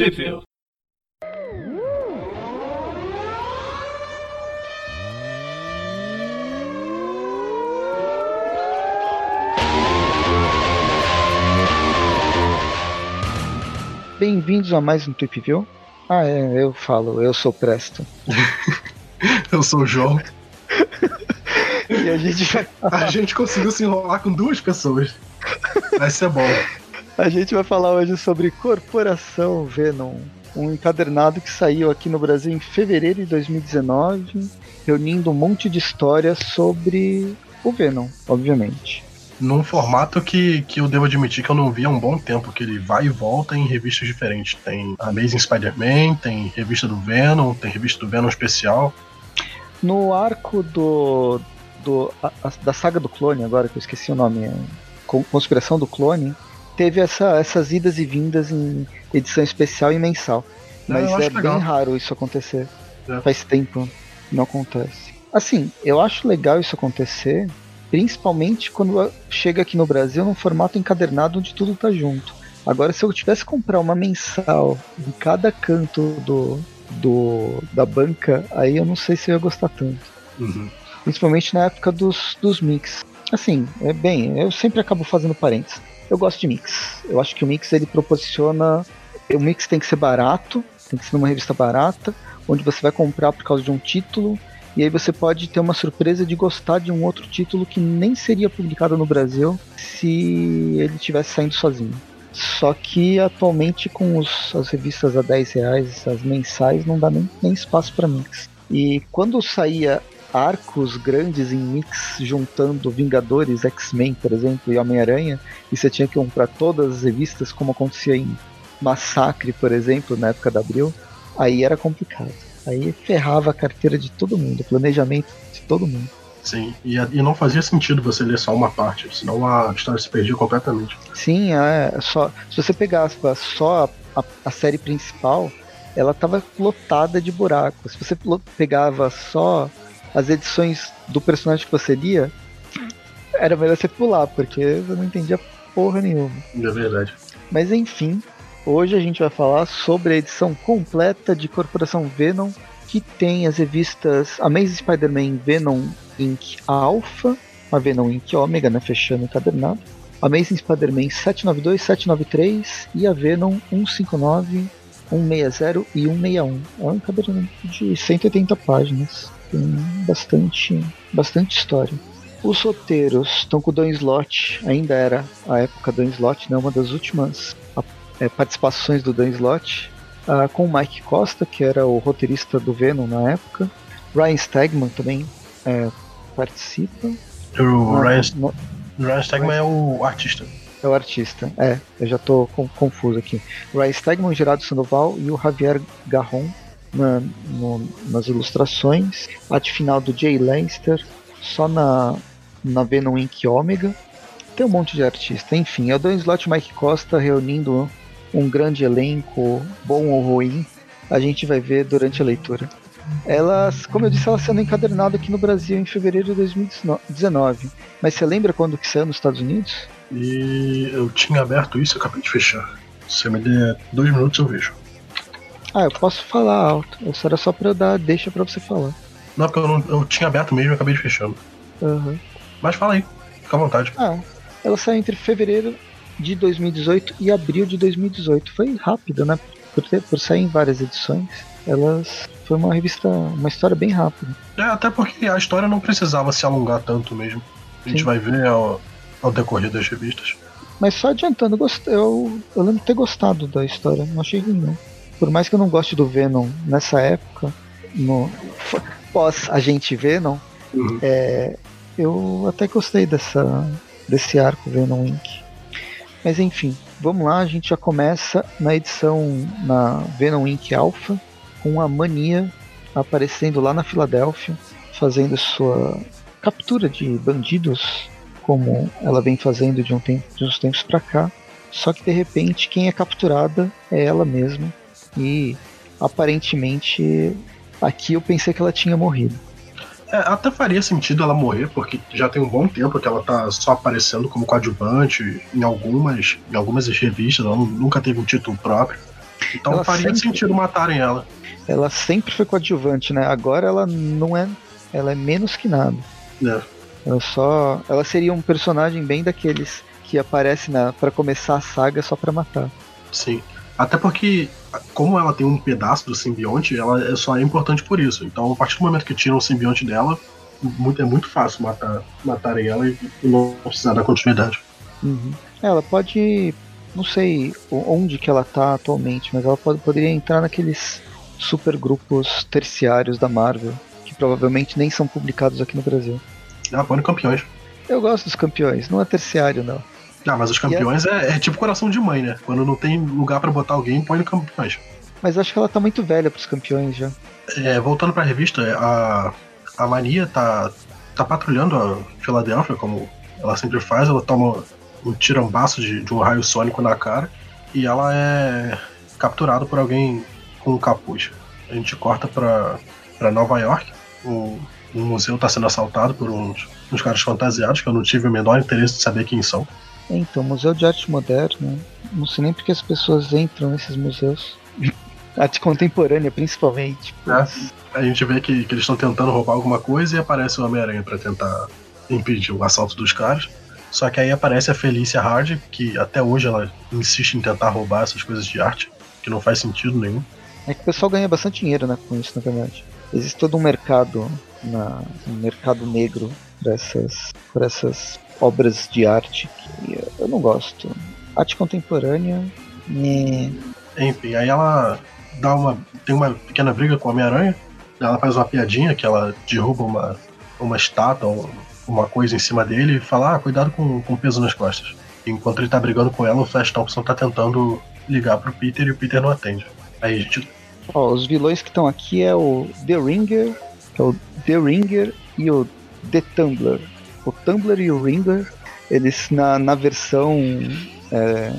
Sheffield. Bem-vindos a mais um View. Ah, é, eu falo, eu sou Presto. eu sou o João. e a gente vai. A gente conseguiu se enrolar com duas pessoas. Vai ser bom. A gente vai falar hoje sobre Corporação Venom, um encadernado que saiu aqui no Brasil em fevereiro de 2019, reunindo um monte de histórias sobre o Venom, obviamente. Num formato que, que eu devo admitir que eu não vi há um bom tempo, que ele vai e volta em revistas diferentes. Tem Amazing Spider-Man, tem revista do Venom, tem revista do Venom especial. No arco do, do a, a, da saga do clone, agora que eu esqueci o nome, é, Conspiração do Clone, teve essa, essas idas e vindas em edição especial e mensal. Mas é bem raro isso acontecer. É. Faz tempo que não acontece. Assim, eu acho legal isso acontecer, principalmente quando chega aqui no Brasil num formato encadernado onde tudo tá junto. Agora, se eu tivesse que comprar uma mensal em cada canto do, do da banca, aí eu não sei se eu ia gostar tanto. Uhum. Principalmente na época dos, dos mix. Assim, é bem, eu sempre acabo fazendo parênteses. Eu gosto de mix. Eu acho que o mix ele proporciona. O mix tem que ser barato, tem que ser numa revista barata, onde você vai comprar por causa de um título, e aí você pode ter uma surpresa de gostar de um outro título que nem seria publicado no Brasil se ele tivesse saindo sozinho. Só que atualmente com os, as revistas a 10 reais, as mensais, não dá nem, nem espaço para mix. E quando saía arcos grandes em mix juntando Vingadores, X-Men, por exemplo, e Homem-Aranha, e você tinha que comprar todas as revistas, como acontecia em Massacre, por exemplo, na época da Abril, aí era complicado. Aí ferrava a carteira de todo mundo, o planejamento de todo mundo. Sim, e, e não fazia sentido você ler só uma parte, senão a história se perdia completamente. Sim, é, só, se você pegasse só a, a, a série principal, ela estava lotada de buracos. Se você pegava só as edições do personagem que você lia, era melhor você pular, porque eu não entendia porra nenhuma. É verdade. Mas enfim, hoje a gente vai falar sobre a edição completa de Corporação Venom, que tem as revistas Amazing Spider-Man Venom Inc. Alpha, a Venom Inc. Omega, né, fechando o encadernado, Amazing Spider-Man 792, 793 e a Venom 159, 160 e 161. É um encadernamento de 180 páginas tem bastante, bastante história. Os roteiros estão com o Dan Slott, ainda era a época Dan Slott, né, uma das últimas é, participações do Dan Slott, uh, com o Mike Costa, que era o roteirista do Venom na época. Ryan Stegman também é, participa. O ah, Ryan, no, Ryan Stegman é o artista. É o artista, é, eu já estou confuso aqui. Ryan Stegman, Gerardo Sandoval e o Javier Garron na, no, nas ilustrações, arte final do Jay Leinster, só na, na Venom Inc. Omega. Tem um monte de artista. Enfim, é o Dan Slot Mike Costa reunindo um grande elenco, bom ou ruim. A gente vai ver durante a leitura. Elas, como eu disse, ela sendo encadernada aqui no Brasil em fevereiro de 2019. Mas você lembra quando que saiu nos Estados Unidos? E eu tinha aberto isso e acabei de fechar. Se me der dois minutos eu vejo. Ah, eu posso falar alto. Isso era só pra eu dar deixa pra você falar. Não, porque eu, não, eu tinha aberto mesmo e acabei de fechando. Uhum. Mas fala aí, fica à vontade. Ah, ela saiu entre fevereiro de 2018 e abril de 2018. Foi rápido, né? Por, ter, por sair em várias edições. Elas. Foi uma revista. Uma história bem rápida. É, até porque a história não precisava se alongar tanto mesmo. A gente Sim. vai ver ao, ao decorrer das revistas. Mas só adiantando, eu, eu lembro de ter gostado da história, não achei ruim não por mais que eu não goste do Venom nessa época, no pós Agente Venom, uhum. é, eu até gostei dessa, desse arco Venom Inc. Mas enfim, vamos lá, a gente já começa na edição na Venom Inc. Alpha, com a Mania aparecendo lá na Filadélfia, fazendo sua captura de bandidos, como ela vem fazendo de, um tempo, de uns tempos para cá. Só que de repente quem é capturada é ela mesma, e aparentemente aqui eu pensei que ela tinha morrido. É, até faria sentido ela morrer, porque já tem um bom tempo que ela tá só aparecendo como coadjuvante em algumas, em algumas revistas, ela nunca teve um título próprio. Então Ela faria sempre- sentido matarem ela. Ela sempre foi coadjuvante, né? Agora ela não é. Ela é menos que nada. né? Ela só. Ela seria um personagem bem daqueles que aparece na para começar a saga só pra matar. Sim. Até porque, como ela tem um pedaço do simbionte, ela é- só é importante por isso. Então, a partir do momento que tiram o simbionte dela, muito- é muito fácil matar, matarem ela e, e não precisar da continuidade. Uhum. Ela pode. Não sei onde que ela tá atualmente, mas ela pode, poderia entrar naqueles super grupos terciários da Marvel, que provavelmente nem são publicados aqui no Brasil. Ah, põe campeões. Eu gosto dos campeões, não é terciário não. Ah, mas os campeões é, é tipo coração de mãe, né? Quando não tem lugar pra botar alguém, põe no campeões. Mas acho que ela tá muito velha pros campeões já. É, voltando pra revista, a, a Mania tá, tá patrulhando a Filadélfia, como ela sempre faz. Ela toma um tirambaço de, de um raio sônico na cara e ela é capturada por alguém com um capuz. A gente corta pra, pra Nova York. O, o museu tá sendo assaltado por uns, uns caras fantasiados que eu não tive o menor interesse de saber quem são. Então, Museu de Arte Moderna, não sei nem porque as pessoas entram nesses museus. Arte contemporânea, principalmente. É. A gente vê que, que eles estão tentando roubar alguma coisa e aparece o Homem-Aranha pra tentar impedir o assalto dos caras. Só que aí aparece a Felícia Hard, que até hoje ela insiste em tentar roubar essas coisas de arte, que não faz sentido nenhum. É que o pessoal ganha bastante dinheiro né, com isso, na verdade. Existe todo um mercado, na, um mercado negro para essas, pra essas obras de arte que eu não gosto. Arte contemporânea, né, Enfim, aí ela dá uma. tem uma pequena briga com o Homem-Aranha, ela faz uma piadinha que ela derruba uma, uma estátua, um- uma coisa em cima dele e fala, ah, cuidado com, com o peso nas costas. Enquanto ele tá brigando com ela, o Flash Thompson tá tentando ligar pro Peter e o Peter não atende. Aí a gente Ó, os vilões que estão aqui é o The Ringer, que é o The Ringer e o The Tumbler. O Tumbler e o Ringer, eles na, na versão é,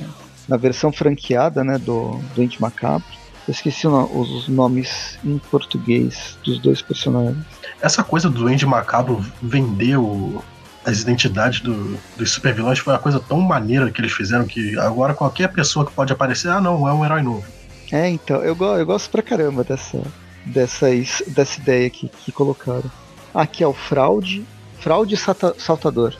na versão franqueada, né, do do Ente Macabro. Eu esqueci os nomes em português dos dois personagens. Essa coisa do Andy Macabro vender o- as identidades do- dos supervilões foi uma coisa tão maneira que eles fizeram que agora qualquer pessoa que pode aparecer, ah não, é um herói novo. É, então, eu, eu gosto pra caramba dessa, dessa, dessa ideia aqui que colocaram. Aqui é o Fraude, Fraude e Saltador.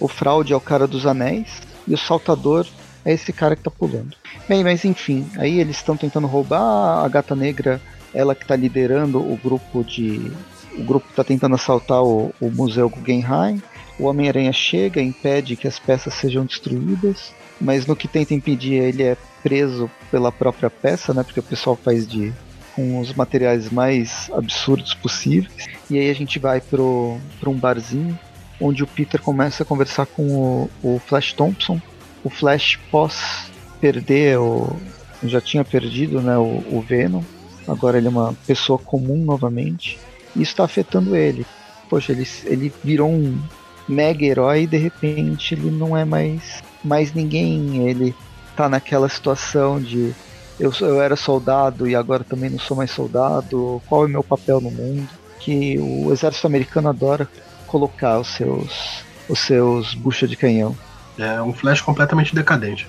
O Fraude é o cara dos anéis e o Saltador é esse cara que tá pulando. Bem, mas enfim, aí eles estão tentando roubar a Gata Negra, ela que tá liderando o grupo de. O grupo tá tentando assaltar o, o Museu Guggenheim. O Homem-Aranha chega, impede que as peças sejam destruídas, mas no que tenta impedir ele é preso pela própria peça, né? Porque o pessoal faz de com os materiais mais absurdos possíveis. E aí a gente vai pro um barzinho onde o Peter começa a conversar com o, o Flash Thompson. O Flash pós perder o já tinha perdido, né, o, o Venom. Agora ele é uma pessoa comum novamente. E isso está afetando ele. Poxa, ele, ele virou um mega herói e de repente ele não é mais mais ninguém. Ele tá naquela situação de eu, eu era soldado e agora também não sou mais soldado, qual é o meu papel no mundo? Que o exército americano adora colocar os seus os seus bucha de canhão. É um Flash completamente decadente.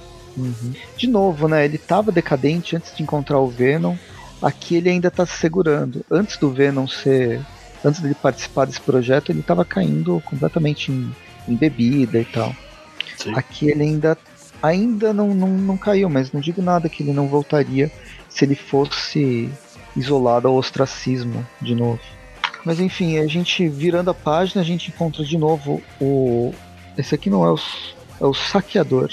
De novo, né? Ele tava decadente antes de encontrar o Venom. Aqui ele ainda tá se segurando. Antes do Venom ser. Antes dele participar desse projeto, ele tava caindo completamente em, em bebida e tal. Sim. Aqui ele ainda ainda não, não, não caiu, mas não digo nada que ele não voltaria se ele fosse isolado ao ostracismo de novo. Mas enfim, a gente virando a página, a gente encontra de novo o. Esse aqui não é o, é o saqueador.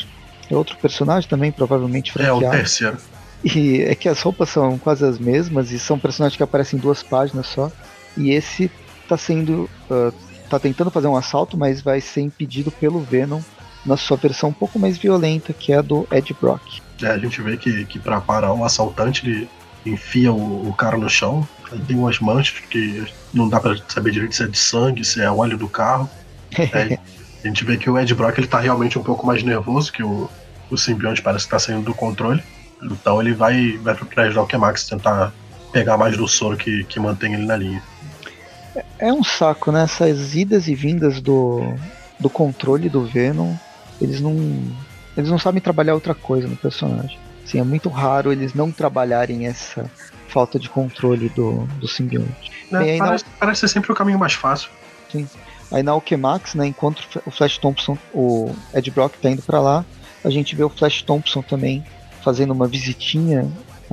É outro personagem também, provavelmente É o franqueado. terceiro. E é que as roupas são quase as mesmas e são personagens que aparecem em duas páginas só. E esse tá sendo. ah, tá tentando fazer um assalto, mas vai ser impedido pelo Venom na sua versão um pouco mais violenta, que é a do Ed Brock. É, a gente vê que, que pra parar o assaltante, ele enfia o, o cara no chão. Tem umas manchas que não dá pra saber direito se é de sangue, se é óleo do carro. Aí a gente vê que o Ed Brock ele tá realmente um pouco mais nervoso, que o, o simbionte parece que tá saindo do controle. Então ele vai, vai pro prédio da Alchemax tentar pegar mais do soro que, que mantém ele na linha. É um saco, né? Essas idas e vindas do, do controle do Venom, eles não. Eles não sabem trabalhar outra coisa no personagem. Assim, é muito raro eles não trabalharem essa falta de controle do, do simbionte. Né, parece, na... parece ser sempre o caminho mais fácil. Sim. Aí na Alchemax, né, enquanto o Flash Thompson, o Ed Brock tá indo para lá, a gente vê o Flash Thompson também fazendo uma visitinha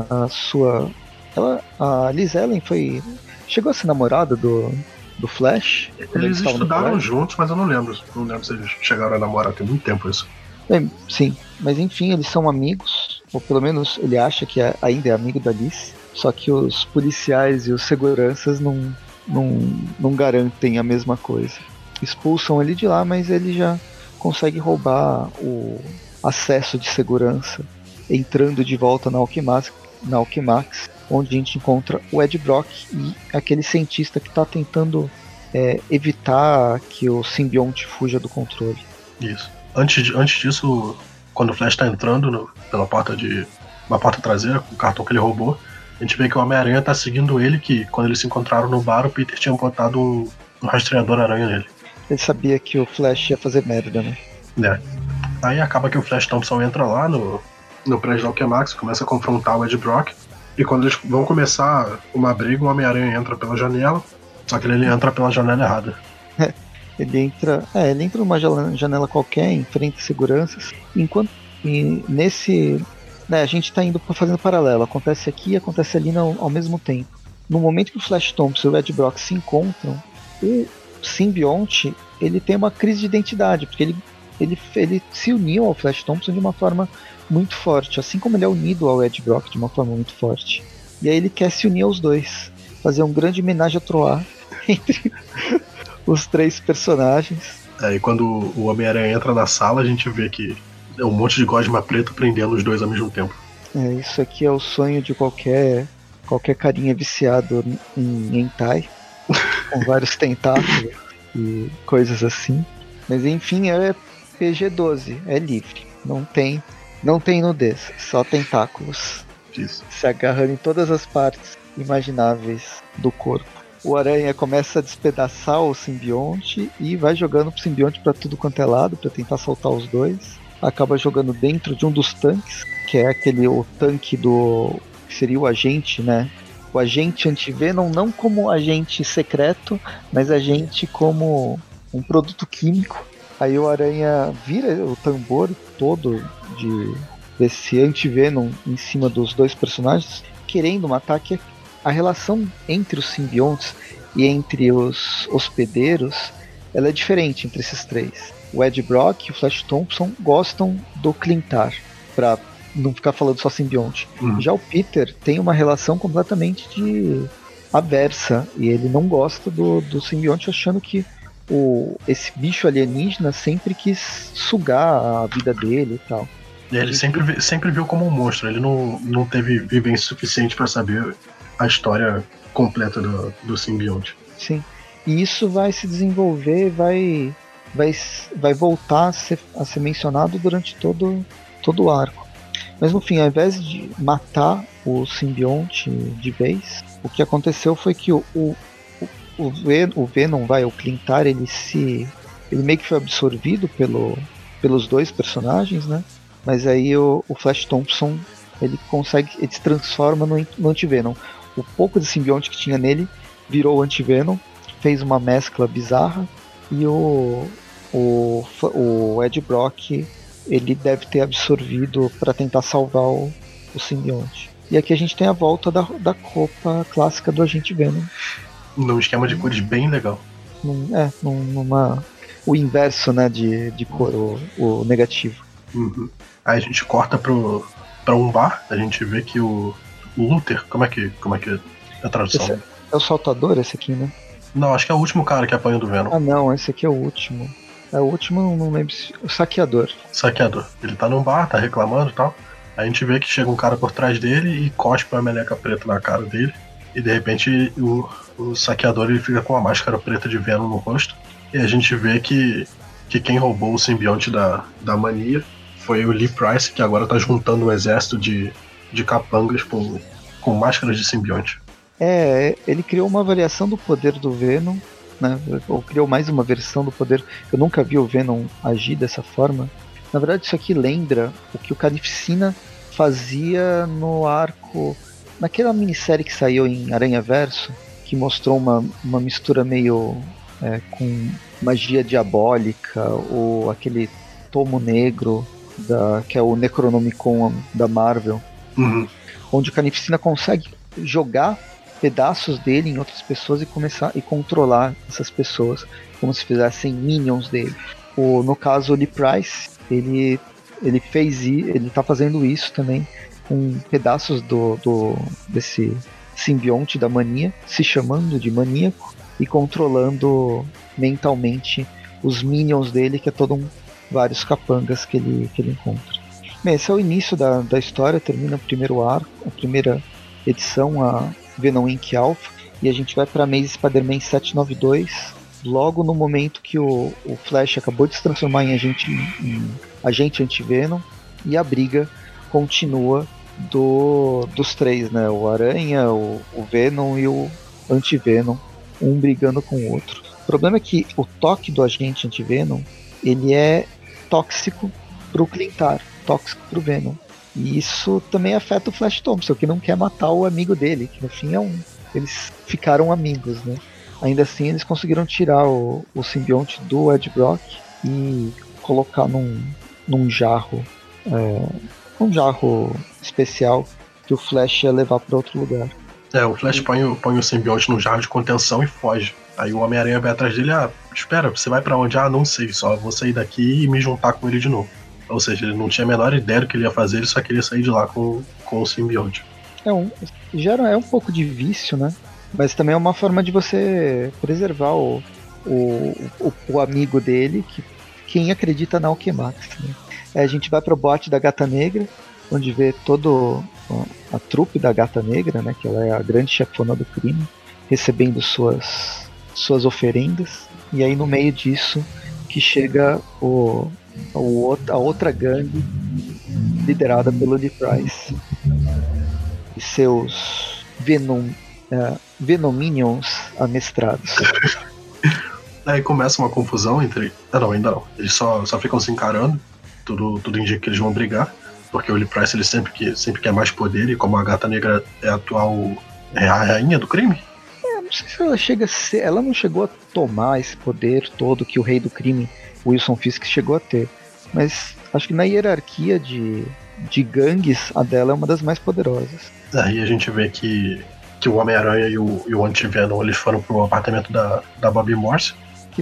à sua. Ela, a Liz Ellen foi. Chegou a ser namorada do, do Flash? Eles, eles estudaram juntos, mas eu não lembro. Não lembro se eles chegaram a namorar, tem muito tempo isso. É, sim, mas enfim, eles são amigos, ou pelo menos ele acha que é, ainda é amigo da Liz, só que os policiais e os seguranças não, não, não garantem a mesma coisa. Expulsam ele de lá, mas ele já consegue roubar o acesso de segurança, entrando de volta na Alquimax, na Alquimax onde a gente encontra o Ed Brock e aquele cientista que está tentando é, evitar que o simbionte fuja do controle. Isso. Antes, de, antes disso, quando o Flash está entrando no, pela porta de uma porta traseira com o cartão que ele roubou, a gente vê que o Homem-Aranha está seguindo ele, que quando eles se encontraram no bar, o Peter tinha botado um, um rastreador aranha nele. Ele sabia que o Flash ia fazer merda, né? É. Aí acaba que o Flash Thompson entra lá no, no prédio da Alchemax, começa a confrontar o Ed Brock. E quando eles vão começar uma briga, o Homem-Aranha entra pela janela, só que ele entra pela janela errada. ele entra. É, ele entra numa janela qualquer, enfrenta seguranças. Enquanto. E nesse. Né, a gente está indo fazendo paralelo. Acontece aqui acontece ali no, ao mesmo tempo. No momento que o Flash Thompson e o Ed Brock se encontram, o simbionte ele tem uma crise de identidade, porque ele, ele, ele se uniu ao Flash Thompson de uma forma muito forte, assim como ele é unido ao Ed Brock de uma forma muito forte. E aí ele quer se unir aos dois, fazer um grande homenagem a Troar entre os três personagens. Aí quando o Homem-Aranha entra na sala, a gente vê que é um monte de gosma preto prendendo os dois ao mesmo tempo. É, isso aqui é o sonho de qualquer qualquer carinha viciado em hentai, com vários tentáculos e coisas assim. Mas enfim, é PG-12, é livre. Não tem, não tem nudez, só tentáculos. Isso. Se agarrando em todas as partes imagináveis do corpo. O aranha começa a despedaçar o simbionte e vai jogando o simbionte para tudo quanto é lado para tentar soltar os dois. Acaba jogando dentro de um dos tanques, que é aquele o tanque do que seria o agente, né? O agente anti-Venom não como agente secreto, mas agente como um produto químico. Aí o Aranha vira o tambor todo de desse anti-Venom em cima dos dois personagens, querendo matar que a relação entre os simbiontes e entre os hospedeiros ela é diferente entre esses três. O Ed Brock e o Flash Thompson gostam do Clintar, para não ficar falando só simbionte. Uhum. Já o Peter tem uma relação completamente de aversa e ele não gosta do, do simbionte, achando que o, esse bicho alienígena sempre quis sugar a vida dele e tal. Ele sempre, sempre viu como um monstro, ele não, não teve vivência suficiente para saber a história completa do, do simbionte. Sim. E isso vai se desenvolver, vai, vai, vai voltar a ser, a ser mencionado durante todo, todo o arco. Mas no fim, ao invés de matar o simbionte de vez, o que aconteceu foi que o, o, o, Ven o Venom, vai, o Clintar, ele se. ele meio que foi absorvido pelo, pelos dois personagens, né? Mas aí o, o Flash Thompson ele consegue. ele se transforma no, no Antivenom. O pouco de simbionte que tinha nele virou o Antivenom, fez uma mescla bizarra e o, o, o Ed Brock ele deve ter absorvido para tentar salvar o, o simbionte. E aqui a gente tem a volta da, da roupa clássica do Agente Venom. Num esquema de cores bem legal. Num, é, num, numa. O inverso, né, de, de cor, o, o negativo. Uhum. Aí a gente corta pro, pra um bar, a gente vê que o, Luther, como é que, como é, que é a tradução? Esse é, é o saltador esse aqui, né? Não, acho que é o último cara que apanha do Venom. Ah não, esse aqui é o último. É o último, não lembro se. O saqueador. Saqueador. Ele tá num bar, tá reclamando e tal. A gente vê que chega um cara por trás dele e cospe uma meleca preta na cara dele. E de repente o, o saqueador ele fica com uma máscara preta de Venom no rosto. E a gente vê que, que quem roubou o simbionte da, da mania foi o Lee Price, que agora tá juntando um exército de, de capangas com, com máscaras de simbionte. É, ele criou uma variação do poder do Venom né? Ou criou mais uma versão do poder. Eu nunca vi o Venom agir dessa forma. Na verdade, isso aqui lembra o que o Carnificina fazia no arco. Naquela minissérie que saiu em Aranha Verso, que mostrou uma, uma mistura meio é, com magia diabólica, ou aquele tomo negro, da, que é o Necronomicon da Marvel, Uhum. onde o Carnificina consegue jogar pedaços dele em outras pessoas e começar e controlar essas pessoas como se fizessem minions dele. O, no caso, o Lee Price, ele, ele fez ele tá fazendo isso também com pedaços do, do desse simbionte da mania, se chamando de maníaco e controlando mentalmente os minions dele, que é todo um vários capangas que ele, que ele encontra. Bem, esse é o início da, da história, termina o primeiro arco, a primeira edição, a Venom Inc. Alpha, e a gente vai para Amazing Spider-Man 792, logo no momento que o, o Flash acabou de se transformar em agente, em agente anti-Venom, e a briga continua do, dos três, né? O Aranha, o, o Venom e o Anti-Venom, um brigando com o outro. O problema é que o toque do agente anti-Venom, ele é tóxico pro Clintar, tóxico pro Venom. E isso também afeta o Flash Thompson, que não quer matar o amigo dele, que no fim é um. Eles ficaram amigos, né? Ainda assim, eles conseguiram tirar o, o simbionte do Ed Brock e colocar num, num jarro. É, um jarro especial que o Flash ia levar para outro lugar. É, o Flash põe, o- põe o simbionte no jarro de contenção e foge. Aí o Homem-Aranha vai atrás dele, ah, espera, você vai pra onde? Ah, não sei, só vou sair daqui e me juntar com ele de novo. Ou seja, ele não tinha a menor ideia do que ele ia fazer, ele só queria sair de lá com, com o simbionte. É um, gera, é um pouco de vício, né? Mas também é uma forma de você preservar o, o, o, o amigo dele, que quem acredita na Alquemax. Né? É, a gente vai pro bote da Gata Negra, onde vê todo a, trupe da Gata Negra, né? Que ela é a grande chefona do crime, recebendo suas, suas oferendas. E aí no meio disso que chega o, o, a outra gangue liderada pelo Lee Price e seus Venom, eh, Venominions amestrados. Aí começa uma confusão entre. Ah, não, ainda não. Eles só, só ficam se encarando. Tudo, tudo indica que eles vão brigar. Porque o Lee Price ele sempre, que, sempre quer mais poder. E como a Gata Negra é a atual é a rainha do crime, Eu não sei se ela chega ser. Ela não chegou a tomar esse poder todo que o rei do crime, Wilson Fisk, chegou a ter. Mas acho que na hierarquia de, de gangues, a dela é uma das mais poderosas. Aí a gente vê que, que o Homem-Aranha e o, e o Anti-Venom eles foram pro apartamento da, da Bobby Morse.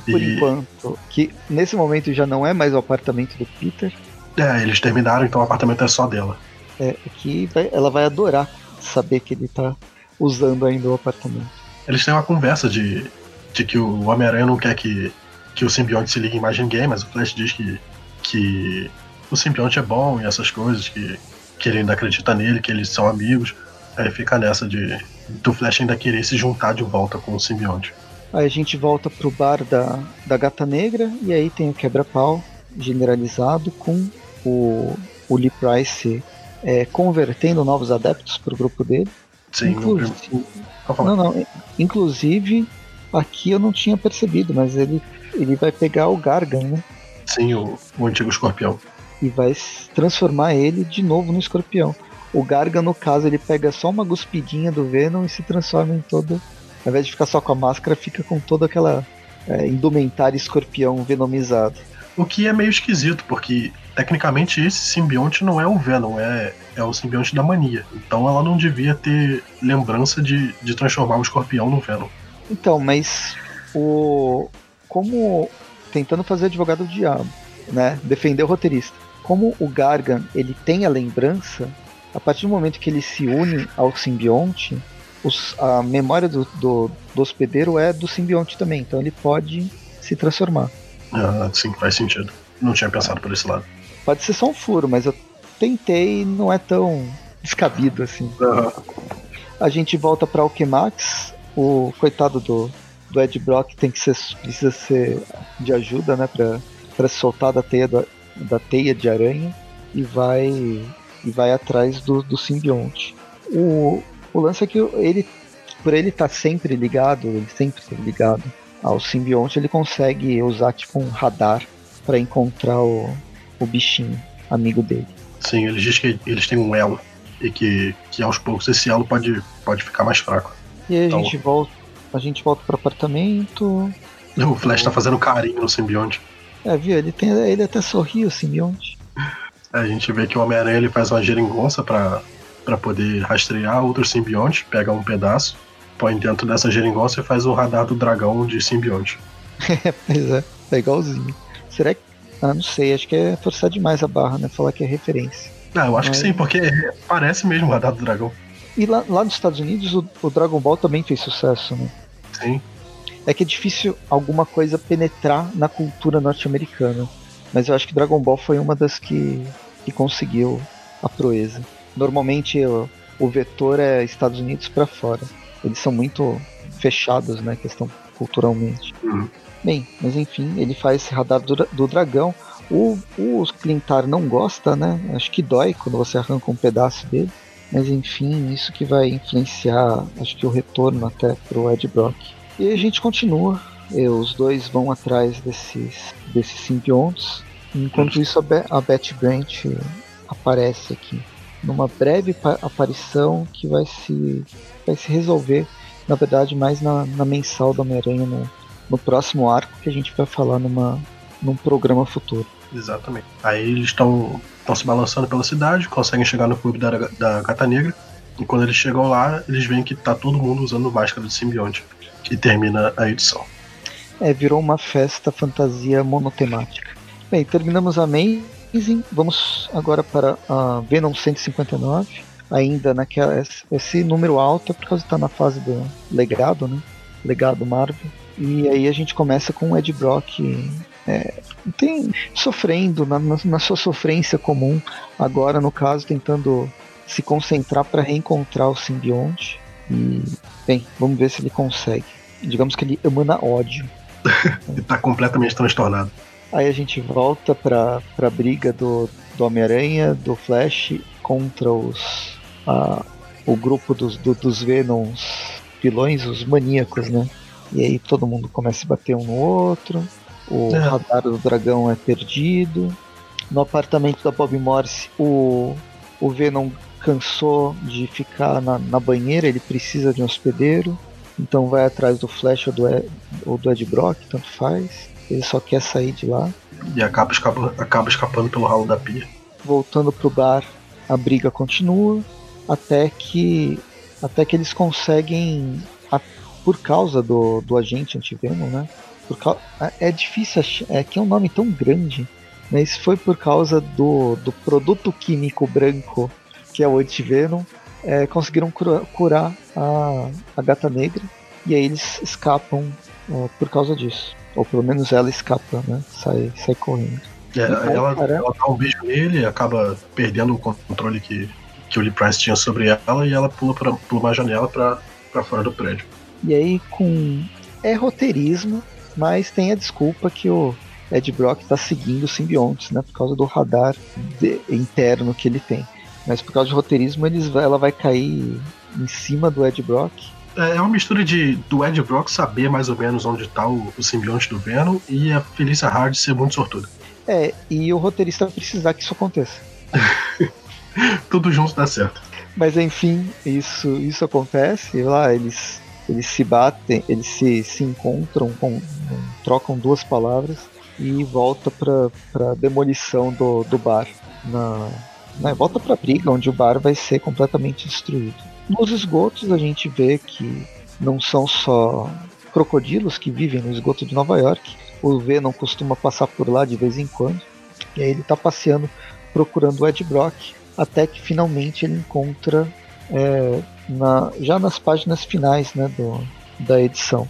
Que por E- enquanto. Que nesse momento já não é mais o apartamento do Peter. É, eles terminaram, então o apartamento é só dela. É que vai- ela vai adorar saber que ele tá usando ainda o apartamento. Eles têm uma conversa de, de que o Homem-Aranha não quer que, que o simbionte se ligue em mais ninguém, mas o Flash diz que, que o simbionte é bom e essas coisas, que, que ele ainda acredita nele, que eles são amigos. Aí fica nessa de do Flash ainda querer se juntar de volta com o simbionte. Aí a gente volta pro bar da, da Gata Negra e aí tem o quebra-pau generalizado com o, o Lee Price é, convertendo novos adeptos pro grupo dele. Sim, Inclusive, não, não, inclusive aqui eu não tinha percebido, mas ele, ele vai pegar o Gargan, né? Sim, o, o antigo escorpião. E vai transformar ele de novo no escorpião. O Gargan, no caso, ele pega só uma guspidinha do Venom e se transforma em todo. Ao invés de ficar só com a máscara, fica com toda aquela é, indumentária escorpião venomizado. O que é meio esquisito, porque tecnicamente esse simbionte não é o Venom, é, é o simbionte da mania. Então ela não devia ter lembrança de, de transformar o escorpião no Venom. Então, mas o como tentando fazer advogado do diabo, né, defender o roteirista. Como o Gargan ele tem a lembrança, a partir do momento que ele se une ao simbionte, os- a memória do, do, do hospedeiro é do simbionte também, então ele pode se transformar. Ah, sim, faz sentido. Não tinha pensado por esse lado. Pode ser só um furo, mas eu tentei e não é tão descabido assim. A gente volta para Alquemax. O coitado do, do Ed Brock tem que ser, precisa ser de ajuda, né, para se soltar da teia da, da teia de aranha e vai e vai atrás do, do simbionte. O, o lance é que ele, por ele estar sempre ligado, ele sempre esteve ligado ao simbionte, ele consegue usar tipo um radar para encontrar o, o bichinho amigo dele. Sim, eles dizem que eles têm um elo e que, que aos poucos esse elo pode, pode ficar mais fraco. E aí a então, gente volta. A gente volta pro apartamento. O Flash tá fazendo carinho no simbionte. É, viu? Ele, tem, ele até sorriu, o simbionte. A gente vê que o Homem-Aranha ele faz uma geringonça para poder rastrear outro simbionte, pega um pedaço, põe dentro dessa geringonça e faz o radar do dragão de simbionte. pois é, é igualzinho. Será que. Ah, não sei, acho que é forçar demais a barra, né? Falar que é referência. Ah, eu acho Mas... que sim, porque parece mesmo o radar do dragão. E lá, lá nos Estados Unidos o, o Dragon Ball também fez sucesso, né? Sim. É que é difícil alguma coisa penetrar na cultura norte-americana. Mas eu acho que Dragon Ball foi uma das que, que conseguiu a proeza. Normalmente o, o vetor é Estados Unidos para fora. Eles são muito fechados, né, questão culturalmente. Uhum. Bem, mas enfim, ele faz esse radar do, do dragão. O, o Clintar não gosta, né? Acho que dói quando você arranca um pedaço dele. Mas enfim, isso que vai influenciar, acho que o retorno até pro Ed Brock. E a gente continua. E os dois vão atrás desses, desses simbiontes. Enquanto isso, a, Be a Betty aparece aqui. Numa breve aparição que vai se, vai se resolver, na verdade, mais na, na mensal da Homem-Aranha no, no próximo arco que a gente vai falar numa, num programa futuro. Exatamente. Aí eles estão se balançando pela cidade, conseguem chegar no clube da, da Gata Negra. E quando eles chegam lá, eles veem que tá todo mundo usando máscara de simbionte. Que termina a edição. É, virou uma festa fantasia monotemática. Bem, terminamos a Vamos agora para a Venom 159. Ainda naquela. Esse número alto é por causa que tá na fase do legado, né? Legado Marvel. E aí a gente começa com o Ed Brock é, tem sofrendo na, na, sua sofrência comum, agora no caso tentando se concentrar para reencontrar o simbionte. E, bem, vamos ver se ele consegue. Digamos que ele emana ódio. ele tá completamente transtornado. Aí a gente volta pra, pra briga do, do Homem-Aranha, do Flash contra os. A, o grupo dos, do, dos Venoms vilões, os maníacos, né? E aí todo mundo começa a bater um no outro o é. radar do dragão é perdido. No apartamento da Bob Morse, o, o Venom cansou de ficar na, na banheira, ele precisa de um hospedeiro. Então vai atrás do Flash ou do, Ed, ou do Ed Brock, tanto faz. Ele só quer sair de lá. E acaba, escapa, acaba escapando pelo ralo da pia. Voltando pro bar, a briga continua até que até que eles conseguem, a, por causa do, do agente anti-Venom, né? Causa, é difícil achar, é que é um nome tão grande, mas foi por causa do, do produto químico branco que é o antivenom, é, conseguiram cura, curar a, a gata negra e aí eles escapam por causa disso. Ou pelo menos ela escapa, né? Sai, sai correndo. É, ela, ela dá um beijo nele, acaba perdendo o controle que, que o Lee Price tinha sobre ela e ela pula por, por uma janela para fora do prédio. E aí com. É roteirismo, mas tem a desculpa que o Ed Brock está seguindo os simbiontes, né? Por causa do radar de, interno que ele tem. Mas por causa de roteirismo, eles, ela vai cair em cima do Ed Brock. É, é uma mistura de do Ed Brock saber mais ou menos onde está o, o simbionte do Venom e a Felícia Hard ser muito sortuda. É, e o roteirista precisar que isso aconteça. Tudo junto dá certo. Mas enfim, isso, isso acontece. Lá eles eles se batem, eles se, se encontram, com, trocam duas palavras e volta para demolição do, do bar. Na, na, volta para a briga, onde o bar vai ser completamente destruído. Nos esgotos a gente vê que não são só crocodilos que vivem no esgoto de Nova York. O Venom costuma passar por lá de vez em quando. E aí ele está passeando procurando o Ed Brock, até que finalmente ele encontra é, na, já nas páginas finais né, do, da edição.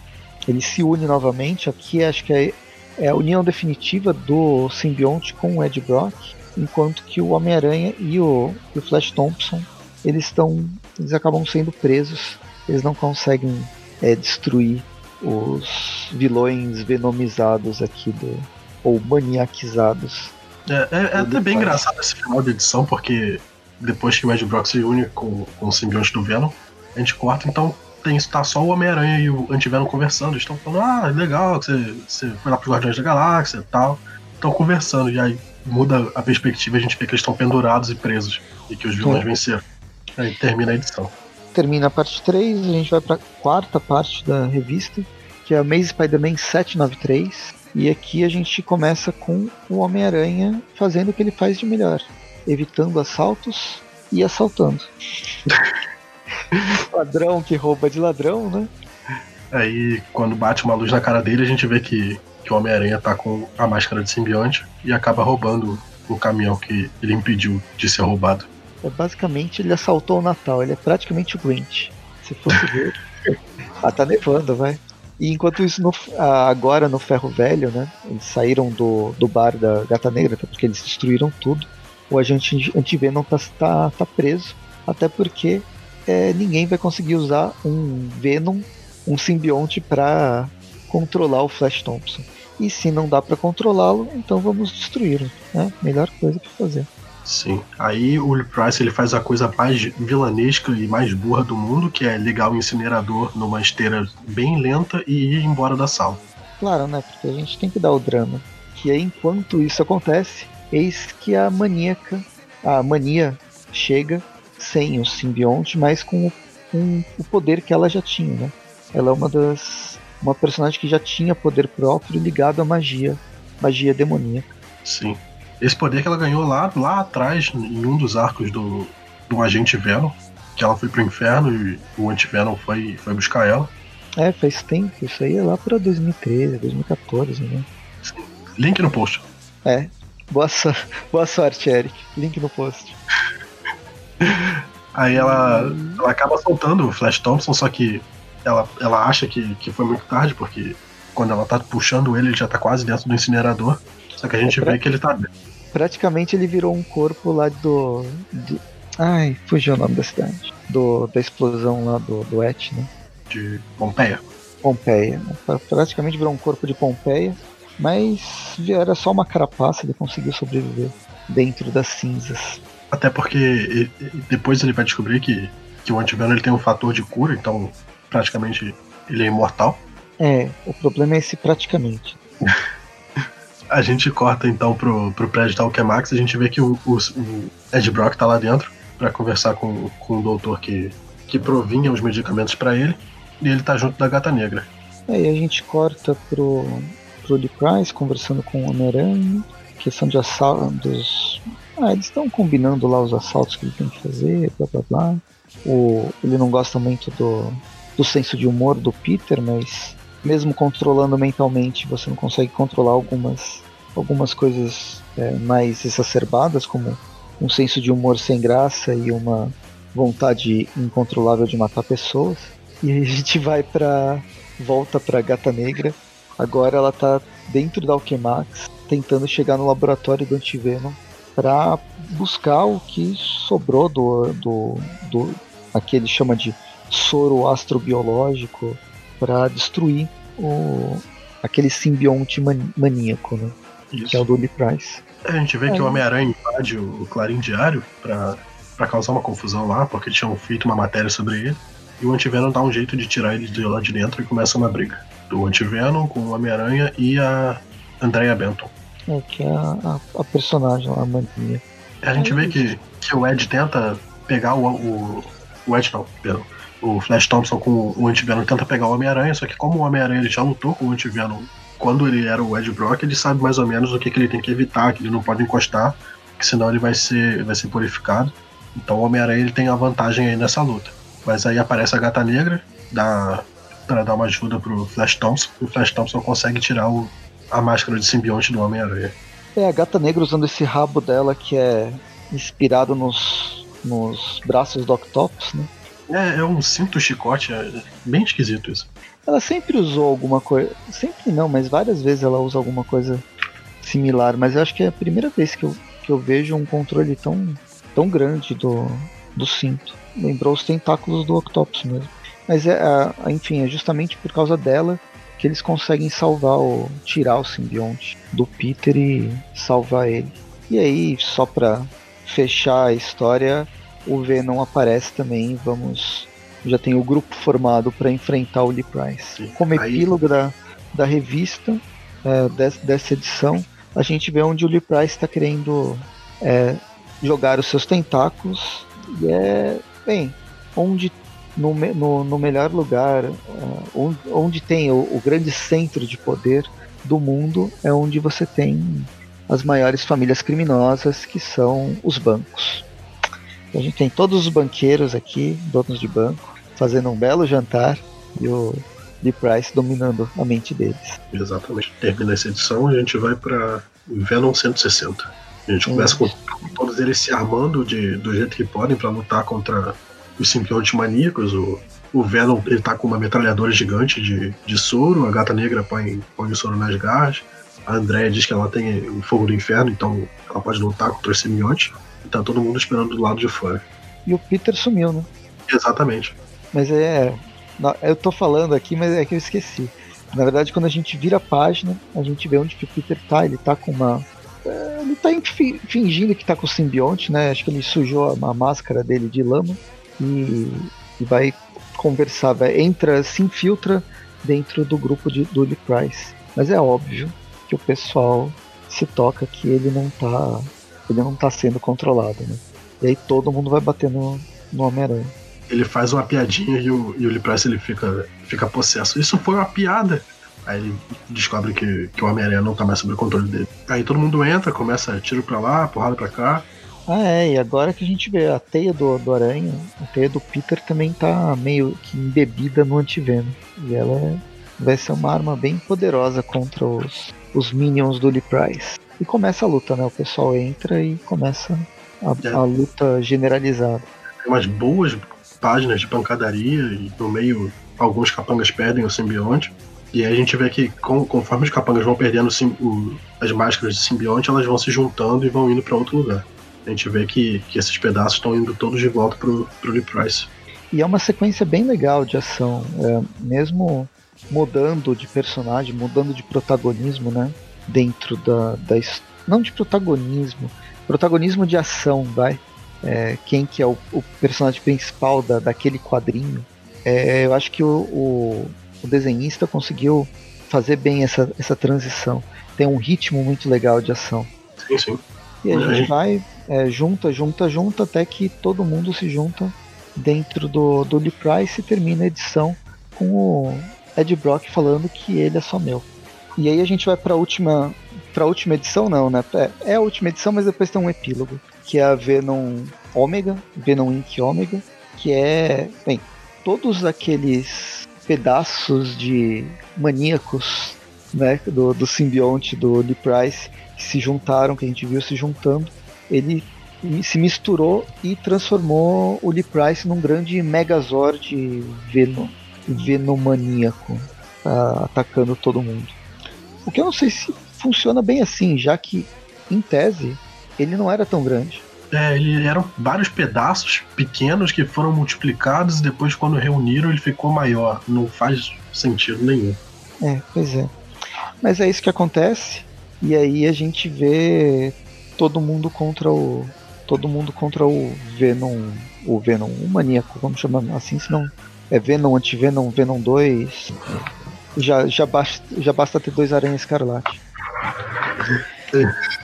Ele se une novamente, aqui acho que é, é a união definitiva do simbionte com o Ed Brock, enquanto que o Homem-Aranha e o, e o Flash Thompson eles estão eles acabam sendo presos, eles não conseguem é, destruir os vilões venomizados aqui do ou maniaquizados. É, é, é até bem engraçado esse final de edição porque depois que o Ed Brock se une com, com o simbionte do Venom, a gente corta, então tem tá só o Homem-Aranha e o Antivenom conversando. Eles estão falando, ah, legal, que você, você foi lá pros Guardiões da Galáxia e tal. Estão conversando, e aí muda a perspectiva, a gente vê que eles estão pendurados e presos e que os vilões venceram. Aí termina a edição. Termina a parte 3, a gente vai para a quarta parte da revista, que é a Maze Spider-Man 793. E aqui a gente começa com o Homem-Aranha fazendo o que ele faz de melhor: evitando assaltos e assaltando. ladrão que rouba de ladrão, né? Aí, quando bate uma luz na cara dele, a gente vê que, que o Homem-Aranha tá com a máscara de simbionte e acaba roubando o caminhão que ele impediu de ser roubado. É basicamente ele assaltou o Natal, ele é praticamente o Grinch. Se fosse ver. ah, tá nevando, vai. E enquanto isso, no, agora no Ferro Velho, né? Eles saíram do, do bar da Gata Negra, porque eles destruíram tudo. O agente anti-Venom tá, tá, tá preso. Até porque é, ninguém vai conseguir usar um Venom, um simbionte, para controlar o Flash Thompson. E se não dá para controlá-lo, então vamos destruí-lo. Né? Melhor coisa para fazer. Sim. Aí o Will Price ele faz a coisa mais vilanesca e mais burra do mundo, que é ligar o incinerador numa esteira bem lenta e ir embora da sala. Claro, né? Porque a gente tem que dar o drama. Que aí, enquanto isso acontece, eis que a maníaca, a mania chega sem o simbionte, mas com, com o poder que ela já tinha, né? Ela é uma das uma personagem que já tinha poder próprio ligado à magia, magia demoníaca. Sim. Esse poder que ela ganhou lá, lá atrás, em um dos arcos do, do Agente Venom, que ela foi pro inferno e o Anti-Venom foi, foi buscar ela. É, faz tempo, isso aí é lá pra 2013, 2014, né? Sim. Link no post. É. Boa, so boa sorte, Eric. Link no post. Aí ela, ela acaba soltando o Flash Thompson, só que ela, ela acha que, que foi muito tarde, porque quando ela tá puxando ele, ele já tá quase dentro do incinerador. Só que a gente é vê que ele tá praticamente ele virou um corpo lá do. do ai, fugiu o nome da cidade. Do, da explosão lá do, do Etna. De Pompeia. Pompeia. Praticamente virou um corpo de Pompeia. Mas era só uma carapaça, ele conseguiu sobreviver dentro das cinzas. Até porque depois ele vai descobrir que, que o antivenom ele tem um fator de cura, então praticamente ele é imortal. É, o problema é esse praticamente. A gente corta então pro, pro prédio da Alchemax, a gente vê que o, o, o Ed Brock tá lá dentro para conversar com, com o doutor que, que provinha os medicamentos para ele, e ele tá junto da Gata Negra. Aí a gente corta pro, pro Lee Price conversando com o Homem-Aranha, questão de assaltos. Ah, eles estão combinando lá os assaltos que ele tem que fazer, blá blá blá. O, ele não gosta muito do, do senso de humor do Peter, mas mesmo controlando mentalmente, você não consegue controlar algumas, algumas coisas é, mais exacerbadas, como um senso de humor sem graça e uma vontade incontrolável de matar pessoas. E a gente vai para volta para Gata Negra. Agora ela tá dentro da Alchemax, tentando chegar no laboratório do Antivenom para buscar o que sobrou do, do, do aquele chama de soro astrobiológico para destruir o, aquele simbionte maníaco, né? Isso. Que é o do Lee Price. É, a gente vê é. que o Homem-Aranha invade o Clarim Diário pra causar uma confusão lá, porque tinham feito uma matéria sobre ele. E o Antivenom dá um jeito de tirar ele de lá de dentro e começa uma briga. Do Antivenom com o Homem-Aranha e a Andrea Benton. É, que é a, a, a personagem lá, a mania. A gente vê que, que o Ed tenta pegar o, o, o Ed não, perdão o Flash Thompson com o Antivenom tenta pegar o Homem-Aranha, só que como o Homem-Aranha já lutou com o Antivenom quando ele era o Ed Brock, ele sabe mais ou menos o que, que ele tem que evitar, que ele não pode encostar, que senão ele vai ser, vai ser purificado. Então o Homem-Aranha ele tem a vantagem aí nessa luta. Mas aí aparece a Gata Negra, dá, dar uma ajuda pro Flash Thompson, e o Flash Thompson consegue tirar o, a máscara de simbionte do Homem-Aranha. É, a Gata Negra usando esse rabo dela que é inspirado nos, nos braços do Octopus, né? É, é um cinto chicote, é bem esquisito isso. Ela sempre usou alguma coisa. Sempre não, mas várias vezes ela usa alguma coisa similar. Mas eu acho que é a primeira vez que eu, que eu vejo um controle tão, tão grande do, do cinto. Lembrou os tentáculos do Octopus mesmo. Mas é, enfim, é justamente por causa dela que eles conseguem salvar o. tirar o simbionte do Peter e salvar ele. E aí, só pra fechar a história, o Venom aparece também. Vamos. Já tem o grupo formado para enfrentar o Lee Price. Sim. Como epílogo Aí... da, da revista, é, dessa, dessa edição, a gente vê onde o Lee Price está querendo é, jogar os seus tentáculos. E é, bem, onde no, no, no melhor lugar, uh, onde, onde, tem o, o, grande centro de poder do mundo, é onde você tem as maiores famílias criminosas, que são os bancos. A gente tem todos os banqueiros aqui, donos de banco, fazendo um belo jantar e o Lee Price dominando a mente deles. Exatamente. Termina essa edição, a gente vai para Venom 160. A gente começa com todos eles se armando de, do jeito que podem para lutar contra os simbiontes maníacos. O, o Venom ele tá com uma metralhadora gigante de, de soro, a gata negra põe, põe o soro nas garras. A Andrea diz que ela tem o fogo do inferno, então ela pode lutar contra os simbiontes. E tá todo mundo esperando do lado de fora. E o Peter sumiu, né? Exatamente. Mas é. Eu tô falando aqui, mas é que eu esqueci. Na verdade, quando a gente vira a página, a gente vê onde que o Peter tá. Ele tá com uma. É, ele tá fingindo que tá com o simbionte, né? Acho que ele sujou a máscara dele de lama e, e vai conversar, vai, entra, se infiltra dentro do grupo de, do Lee Price. Mas é óbvio que o pessoal se toca que ele não tá. Ele não tá sendo controlado, né? E aí todo mundo vai bater no, no Homem-Aranha ele faz uma piadinha e o, e o Lee Price ele fica, fica possesso. Isso foi uma piada. Aí ele descobre que, que o Homem-Aranha não tá mais sob o controle dele. Aí todo mundo entra, começa tiro pra lá, porrada pra cá. Ah, é, e agora que a gente vê a teia do, do Aranha, a teia do Peter também tá meio que embebida no antiveno. E ela vai ser uma arma bem poderosa contra os, os minions do Lee Price. E começa a luta, né? O pessoal entra e começa a, é. a luta generalizada. Tem umas boas páginas de pancadaria e no meio alguns capangas perdem o simbionte. E aí a gente vê que com, conforme os capangas vão perdendo o, as máscaras de simbionte, elas vão se juntando e vão indo para outro lugar. A gente vê que, que esses pedaços estão indo todos de volta pro, pro Lee Price. E é uma sequência bem legal de ação, é, mesmo mudando de personagem, mudando de protagonismo, né? Dentro da, da não de protagonismo, protagonismo de ação, vai é, quem que é o, o, personagem principal da, daquele quadrinho, é, eu acho que o, o, o, desenhista conseguiu fazer bem essa, essa transição. Tem um ritmo muito legal de ação. Sim, sim. E a gente vai é, junta, junta, junta, até que todo mundo se junta dentro do, do Lee Price e termina a edição com o Ed Brock falando que ele é só meu. E aí a gente vai para a última, pra última edição, não, né? É, é a última edição, mas depois tem um epílogo que é a Venom Omega, Venom Inc. Omega, que é, bem, todos aqueles pedaços de maníacos né, do, do simbionte do Lee Price que se juntaram, que a gente viu se juntando, ele se misturou e transformou o Lee Price num grande Megazord Venom, Venomaníaco, uh, atacando todo mundo. O que eu não sei se funciona bem assim, já que, em tese, ele não era tão grande. É, ele eram vários pedaços pequenos que foram multiplicados e depois, quando reuniram, ele ficou maior. Não faz sentido nenhum. É, pois é. Mas é isso que acontece. E aí a gente vê todo mundo contra o. Todo mundo contra o Venom. O Venom, o maníaco, vamos chamar assim, senão. É Venom, Anti-Venom, Venom 2. Já, já, basta, já basta ter dois aranhas escarlate.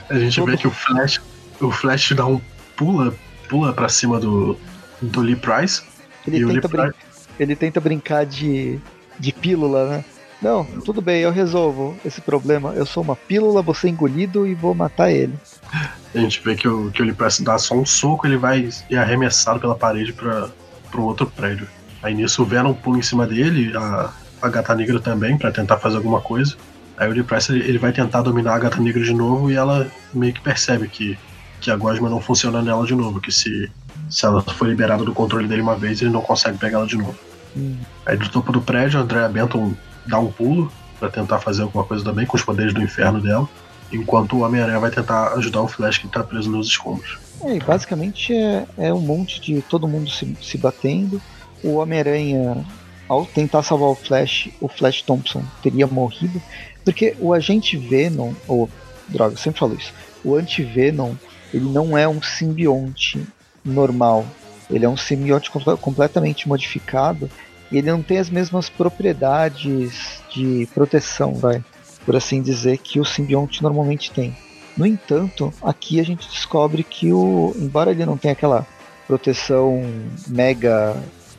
A gente Todo... vê que o Flash, o Flash dá um pula, pula para cima do, do Lee Price. Ele, tenta, Lee Price... ele tenta brincar de, de pílula, né? Não, tudo bem, eu resolvo esse problema. Eu sou uma pílula, vou ser engolido e vou matar ele. A gente vê que o, que o Lee Price dá só um soco, ele vai e arremessado pela parede para um outro prédio. Aí nisso o Venom pula em cima dele, a, a Gata Negra também, para tentar fazer alguma coisa. Aí o Lee Price ele vai tentar dominar a Gata Negra de novo e ela meio que percebe que, que a Gosma não funciona nela de novo, que se, se ela for liberada do controle dele uma vez, ele não consegue pegar ela de novo. Hum. Aí do topo do prédio, a Andrea Benton dá um pulo para tentar fazer alguma coisa também com os poderes do inferno dela, enquanto o Homem-Aranha vai tentar ajudar o Flash que tá preso nos escombros. É, basicamente é, é um monte de todo mundo se, se batendo. O Homem-Aranha, ao tentar salvar o Flash, o Flash Thompson teria morrido. Porque o agente Venom, ou droga, eu sempre falo isso, o anti-Venom, ele não é um simbionte normal. Ele é um simbionte completamente modificado e ele não tem as mesmas propriedades de proteção, vai. por assim dizer, que o simbionte normalmente tem. No entanto, aqui a gente descobre que o, embora ele não tenha aquela proteção mega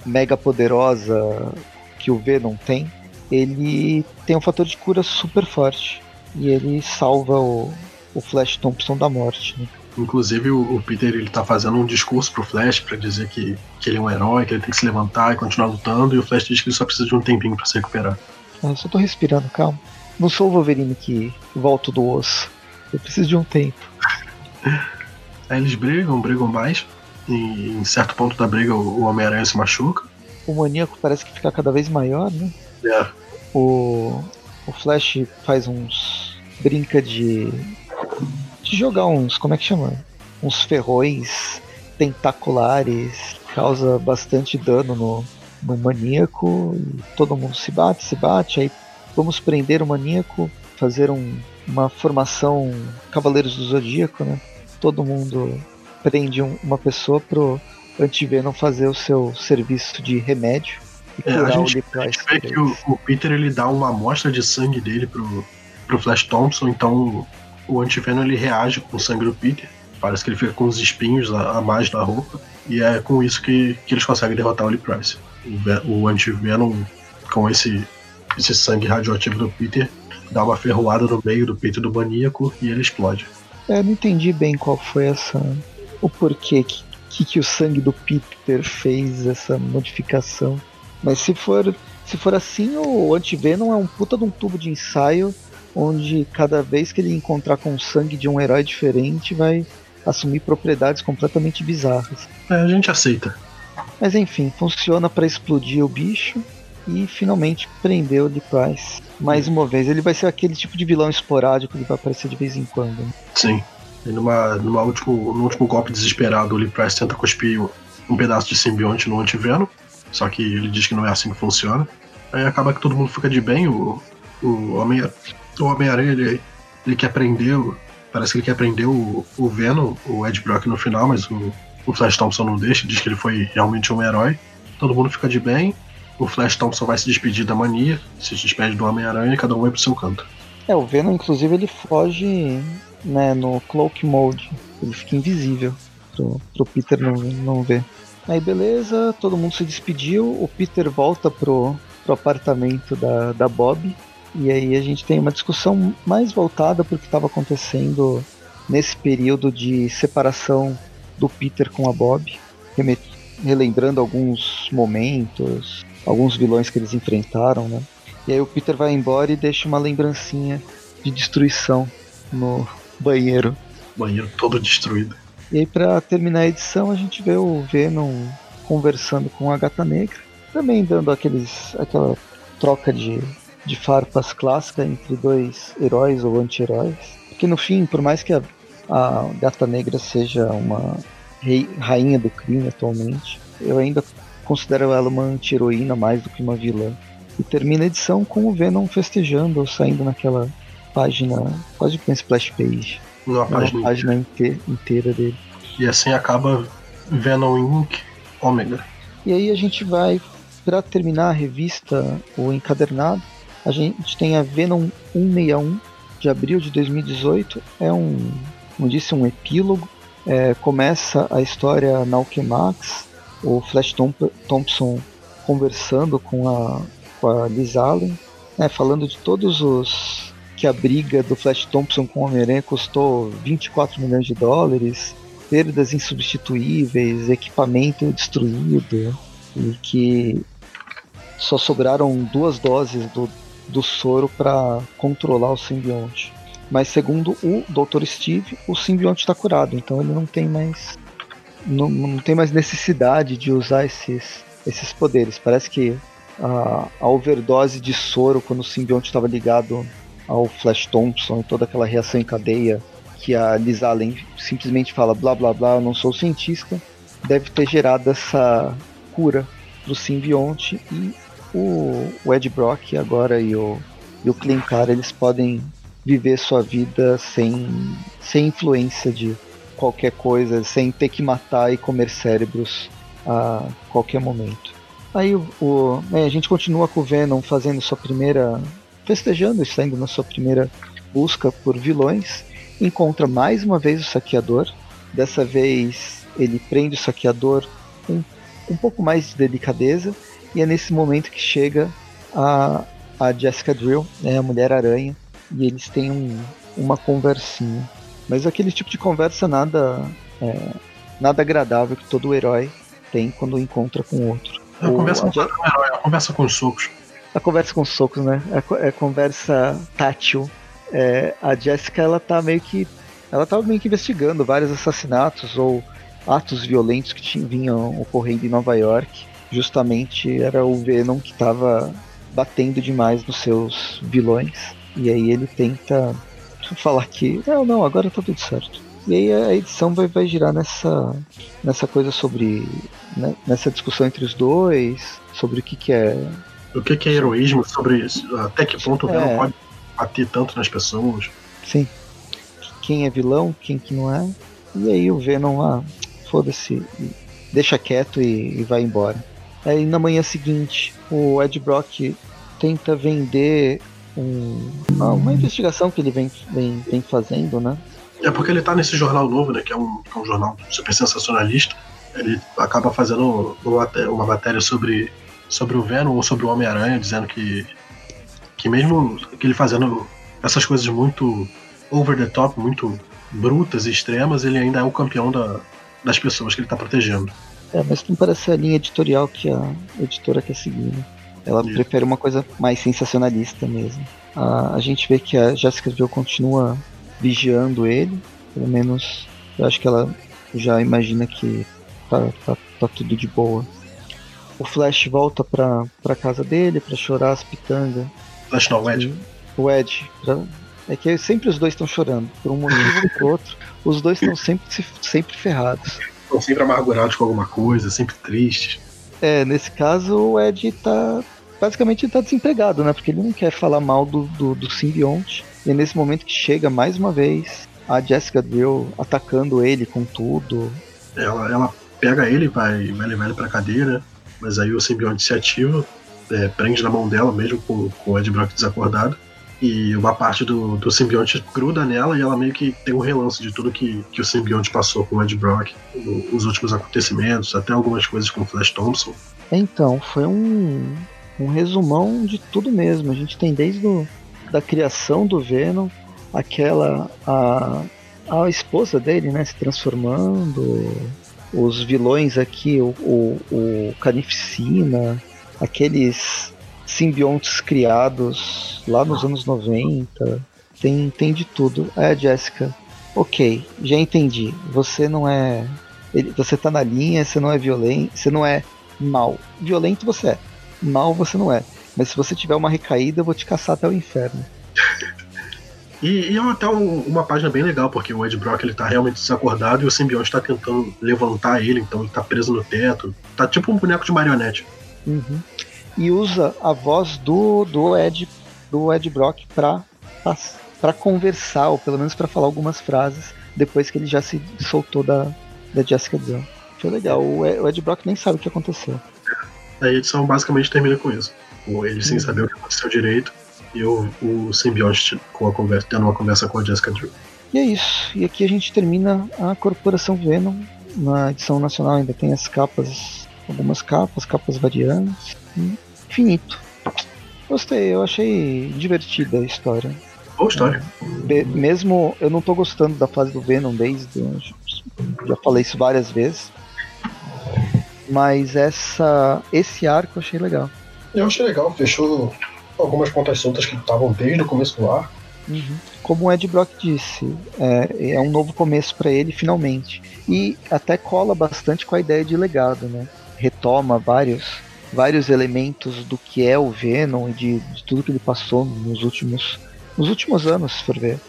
mega poderosa que o Venom tem, ele tem um fator de cura super forte e ele salva o, o Flash Thompson da morte. Né? Inclusive o, o, Peter ele tá fazendo um discurso pro Flash para dizer que, que ele é um herói, que ele tem que se levantar e continuar lutando, e o Flash diz que ele só precisa de um tempinho para se recuperar. Ah, eu só tô respirando, calma. Não sou o Wolverine que volto do osso. Eu preciso de um tempo. Aí eles brigam, brigam mais. E em certo ponto da briga o Homem-Aranha se machuca. O maníaco parece que fica cada vez maior, né? É. O, o Flash faz uns. brinca de. de jogar uns. como é que chama? Uns ferrões tentaculares. Causa bastante dano no, no maníaco. E todo mundo se bate, se bate. Aí vamos prender o maníaco, fazer um, uma formação Cavaleiros do Zodíaco, né? Todo mundo prende um, uma pessoa pro Antivenom fazer o seu serviço de remédio e curar é, a gente, o A gente vê que o, o, Peter ele dá uma amostra de sangue dele pro, pro Flash Thompson, então o Antivenom ele reage com o sangue do Peter. Parece que ele fica com os espinhos a, a mais na roupa. E é com isso que, que eles conseguem derrotar o Lee Price. O, o Antivenom, com esse, esse sangue radioativo do Peter, dá uma ferroada no meio do peito do maníaco e ele explode. É, não entendi bem qual foi essa o porquê que, que, que o sangue do Peter fez essa modificação. Mas se for, se for assim, o Antivenom é um puta de um tubo de ensaio onde cada vez que ele encontrar com o sangue de um herói diferente vai assumir propriedades completamente bizarras. É, a gente aceita. Mas enfim, funciona para explodir o bicho e finalmente prender o Price. Mais uma vez, ele vai ser aquele tipo de vilão esporádico que vai aparecer de vez em quando. Né? Sim. Numa, numa último, no último golpe desesperado, o Lee tenta cuspir um pedaço de simbionte no antiveno, só que ele diz que não é assim que funciona. Aí acaba que todo mundo fica de bem, o, o Homem-Aranha Homem ele, ele quer prender, parece que ele quer prender o, o Venom, o Ed Brock no final, mas o, o Flash Thompson não deixa, diz que ele foi realmente um herói. Todo mundo fica de bem, o Flash Thompson vai se despedir da mania, se despede do Homem-Aranha e cada um vai pro seu canto. É, o Venom, inclusive, ele foge né, no cloak mode. Ele fica invisível pro, pro Peter não, não ver. Aí beleza, todo mundo se despediu, o Peter volta pro, pro apartamento da, da Bob. E aí a gente tem uma discussão mais voltada para o que estava acontecendo nesse período de separação do Peter com a Bob, relembrando alguns momentos, alguns vilões que eles enfrentaram, né? E aí o Peter vai embora e deixa uma lembrancinha de destruição no, banheiro. Banheiro todo destruído. E aí, pra terminar a edição, a gente vê o Venom conversando com a Gata Negra, também dando aqueles, aquela troca de, de farpas clássica entre dois heróis ou anti-heróis. Porque no fim, por mais que a, a Gata Negra seja uma rei, rainha do crime atualmente, eu ainda considero ela uma anti-heroína mais do que uma vilã. E termina a edição com o Venom festejando, saindo naquela página, quase que uma splash page. Uma página, uma página inteira, inteira dele. E assim acaba Venom Inc. Omega. E aí a gente vai, para terminar a revista, o encadernado, a gente tem a Venom 161 de abril de 2018. É um, como disse, um epílogo. É, começa a história na Alchemax, o Flash Thompson conversando com a, com a Liz Allen, né, falando de todos os que a briga do Flash Thompson com o Homem-Aranha custou 24 milhões de dólares, perdas insubstituíveis, equipamento destruído e que só sobraram duas doses do, do soro para controlar o simbionte. Mas segundo o Dr. Steve, o simbionte está curado, então ele não tem mais não, não tem mais necessidade de usar esses, esses poderes. Parece que a, a overdose de soro quando o simbionte estava ligado ao Flash Thompson e toda aquela reação em cadeia que a Liz Allen simplesmente fala blá blá blá, eu não sou cientista, deve ter gerado essa cura pro simbionte e o, o Ed Brock agora e o, e o Clinkar eles podem viver sua vida sem, sem influência de qualquer coisa, sem ter que matar e comer cérebros a qualquer momento. Aí o, o, a gente continua com o Venom fazendo sua primeira festejando, saindo na sua primeira busca por vilões, encontra mais uma vez o saqueador. Dessa vez ele prende o saqueador com um pouco mais de delicadeza e é nesse momento que chega a, a Jessica Drill, né, a Mulher Aranha, e eles têm um, uma conversinha. Mas aquele tipo de conversa nada é, nada agradável que todo herói tem quando encontra com outro. Não é um herói, a conversa com os socos. A conversa com os socos, né? É, é conversa tátil. É, a Jessica, ela tá meio que. Ela tava meio que investigando vários assassinatos ou atos violentos que tinham, vinham ocorrendo em Nova York. Justamente era o Venom que estava batendo demais nos seus vilões. E aí ele tenta falar que, não, não, agora tá tudo certo. E aí a edição vai, vai girar nessa, nessa coisa sobre. Né, nessa discussão entre os dois, sobre o que, que é. O que, que é heroísmo, sobre isso, até que ponto o Venom é. pode bater tanto nas pessoas. Sim. Quem é vilão, quem que não é. E aí o Venom, ah, foda-se, deixa quieto e, e, vai embora. Aí na manhã seguinte, o Ed Brock tenta vender um, uma, uma, investigação que ele vem, vem, vem fazendo, né? É porque ele tá nesse jornal novo, né? Que é um, que é um jornal super sensacionalista. Ele acaba fazendo uma, uma matéria sobre, sobre o Venom ou sobre o Homem-Aranha, dizendo que, que mesmo que ele fazendo essas coisas muito over the top, muito brutas e extremas, ele ainda é o campeão da, das pessoas que ele está protegendo. É, mas não parece a linha editorial que a editora quer seguir, né? Ela Isso. prefere uma coisa mais sensacionalista mesmo. A, a gente vê que a Jessica Biel continua vigiando ele, pelo menos eu acho que ela já imagina que tá, tá, tá tudo de boa. O Flash volta pra, pra casa dele pra chorar as pitangas. Flash não, o Ed. O Ed. Pra, é que sempre os dois estão chorando, por um motivo ou por outro. Os dois estão sempre, sempre ferrados. Estão sempre amargurados com alguma coisa, sempre tristes. É, nesse caso o Ed tá. Basicamente tá desempregado, né? Porque ele não quer falar mal do, do, do simbionte. E é nesse momento que chega mais uma vez a Jessica Drill atacando ele com tudo. Ela, ela pega ele, vai, vai levar ele pra cadeira, mas aí o simbionte se ativa, é, prende na mão dela, mesmo com, com o Ed Brock desacordado e uma parte do, do simbionte gruda nela e ela meio que tem um relance de tudo que, que o simbionte passou com o Ed Brock, os últimos acontecimentos, até algumas coisas com o Flash Thompson. Então, foi um, um resumão de tudo mesmo. A gente tem desde o, da criação do Venom, aquela a, a esposa dele, né, se transformando, os vilões aqui, o, o, o Carnificina, aqueles simbiontes criados lá nos anos 90. Tem, tem de tudo. Aí a Jessica, ok, já entendi. Você não é. Você tá na linha, você não é violento, você não é mal. Violento você é. Mal você não é. Mas se você tiver uma recaída, eu vou te caçar até o inferno. E, e, é até um, uma página bem legal, porque o Ed Brock ele tá realmente desacordado e o simbionte tá tentando levantar ele, então ele tá preso no teto. Tá tipo um boneco de marionete. Uhum e usa a voz do, do Ed do Ed Brock para para conversar ou pelo menos para falar algumas frases depois que ele já se soltou da, da Jessica Biel. Foi legal. O, o Ed Brock nem sabe o que aconteceu. A edição basicamente termina com isso. Ele sem uhum. saber o que aconteceu direito e o, o simbionte com a conversa, tendo uma conversa com a Jessica Drew. E é isso. E aqui a gente termina a Corporação Venom. Na edição nacional ainda tem as capas, algumas capas, capas variantes finito. Gostei, eu achei divertida a história. Boa história. Be mesmo eu não tô gostando da fase do Venom desde. Já falei isso várias vezes. Mas essa, esse arco eu achei legal. Eu achei legal, fechou algumas pontas soltas que estavam desde o começo do arco. Uhum. Como o Ed Brock disse, é, é um novo começo para ele, finalmente. E até cola bastante com a ideia de legado, né? Retoma vários vários elementos do que é o Venom e de, de tudo que ele passou nos últimos, nos últimos anos, se for ver.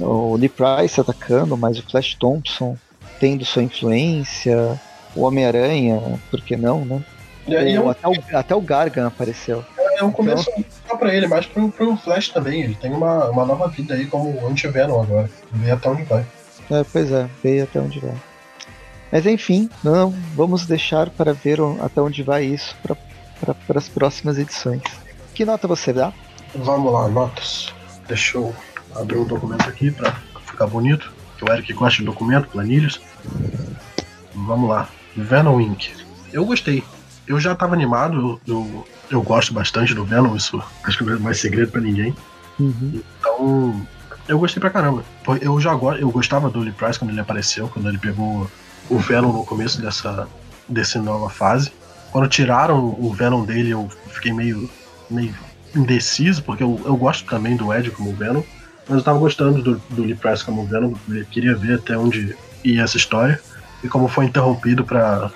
O Lee Price atacando, mas o Flash Thompson tendo sua influência, o Homem-Aranha, por que não, né? Aí, o, até, o, até o Gargan apareceu. É, um começo então, só pra ele, mas pro, pro Flash também. Ele tem uma, uma nova vida aí como anti-Venom agora. Vê até onde vai. É, pois é, vê até onde vai. Mas enfim, não, vamos deixar para ver até onde vai isso para as próximas edições. Que nota você dá? Vamos lá, notas. Deixa eu abrir um documento aqui para ficar bonito. Que o Eric gosta de documento, planilhas. Vamos lá. Venom Inc. Eu gostei. Eu já tava animado, eu, eu, eu gosto bastante do Venom, isso acho que não é mais segredo para ninguém. Uhum. Então, eu gostei pra caramba. Eu já eu gostava do Lee Price quando ele apareceu, quando ele pegou o Venom no começo dessa, dessa nova fase. Quando tiraram o Venom dele, eu fiquei meio, meio indeciso, porque eu, eu gosto também do Ed como Venom, mas eu tava gostando do, do Lee Price como Venom, eu queria ver até onde ia essa história. E como foi interrompido para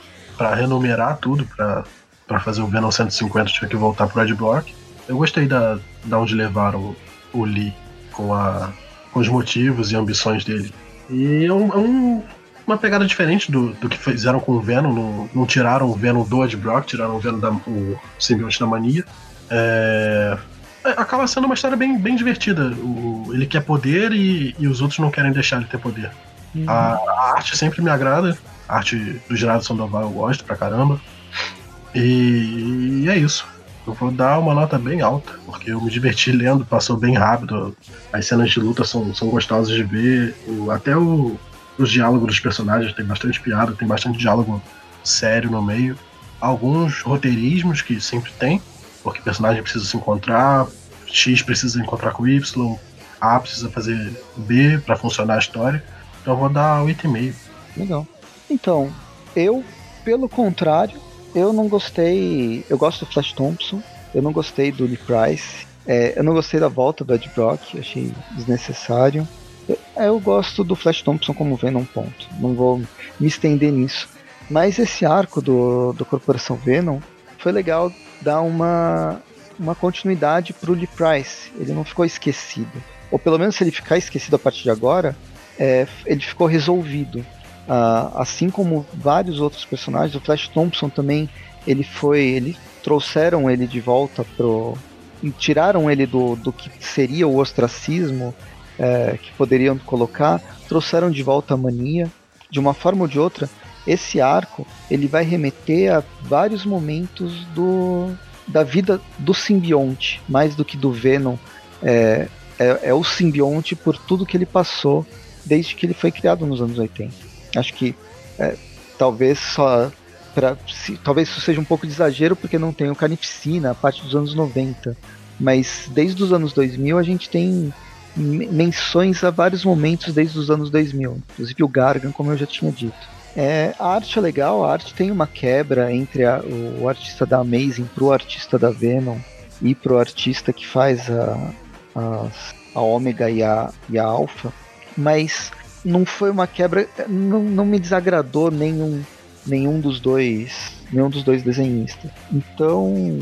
renumerar tudo, para fazer o Venom 150, tinha que voltar pro Ed Block. Eu gostei da, da onde levaram o, o Lee com, a, com os motivos e ambições dele. E é, um, é um, uma pegada diferente do, do que fizeram com o Venom. Não, não tiraram o Venom do Ed Brock, tiraram o Venom da, o simbionte da mania. É, é, acaba sendo uma história bem, bem divertida. O, ele quer poder e, e os outros não querem deixar ele ter poder. Uhum. A, a, arte sempre me agrada. Arte do Gerardo Sandoval eu gosto pra caramba. E, e é isso. Eu vou dar uma nota bem alta, porque eu me diverti lendo, passou bem rápido. As cenas de luta são, são gostosas de ver. O, até o, os diálogos dos personagens tem bastante piada, tem bastante diálogo sério no meio. Alguns roteirismos que sempre tem, porque o personagem precisa se encontrar, X precisa encontrar com Y, A precisa fazer B para funcionar a história. Então eu vou dar 8,5. Legal. Então, eu, pelo contrário, eu não gostei. Eu gosto do Flash Thompson. Eu não gostei do Lee Price. É, eu não gostei da volta do Ed Brock. Achei desnecessário. Eu, eu gosto do Flash Thompson como Venom, ponto. Não vou me estender nisso. Mas esse arco do, do Corporação Venom foi legal dar uma, uma continuidade pro Lee Price. Ele não ficou esquecido. Ou pelo menos se ele ficar esquecido a partir de agora, é, ele ficou resolvido. Uh, assim como vários outros personagens, o Flash Thompson também, ele foi, ele trouxeram ele de volta pro, tiraram ele do, do que seria o ostracismo é, que poderiam colocar, trouxeram de volta a mania, de uma forma ou de outra. Esse arco ele vai remeter a vários momentos do, da vida do simbionte, mais do que do Venom. É, é, é o simbionte por tudo que ele passou desde que ele foi criado nos anos 80. Acho que é, talvez só. Pra, se, talvez isso seja um pouco de exagero porque não tem o Carnificina, a parte dos anos 90. Mas desde os anos 2000 a gente tem menções a vários momentos desde os anos 2000. Inclusive o Gargan, como eu já tinha dito. É, a arte é legal, a arte tem uma quebra entre a, o, artista da Amazing pro artista da Venom e pro artista que faz a, a, a Ômega e a, e a Alpha, mas não foi uma quebra, não, não me desagradou nenhum, nenhum dos dois, nenhum dos dois desenhistas. Então,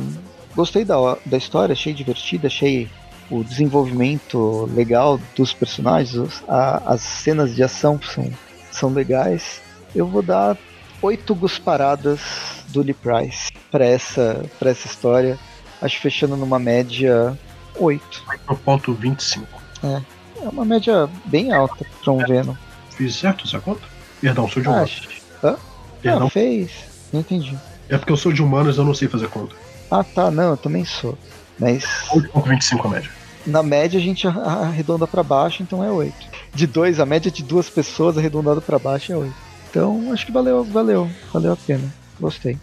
gostei da, da história, achei divertida, achei o desenvolvimento legal dos personagens, a, as cenas de ação são, são legais. Eu vou dar oito gusparadas do Lee Price para essa, pra essa história. Acho fechando numa média 8. 8.25. É, é uma média bem alta para um Venom. Fiz certo essa conta? Perdão, sou de humanos. Hã? Perdão. Não, fez. Não entendi. É porque eu sou de humanos eu não sei fazer conta. Ah, tá. Não, eu também sou. Mas. 8,25 a média. Na média a gente arredonda para baixo, então é 8. De 2, a média de duas pessoas arredondado para baixo é 8. Então acho que valeu, valeu, valeu a pena. Gostei.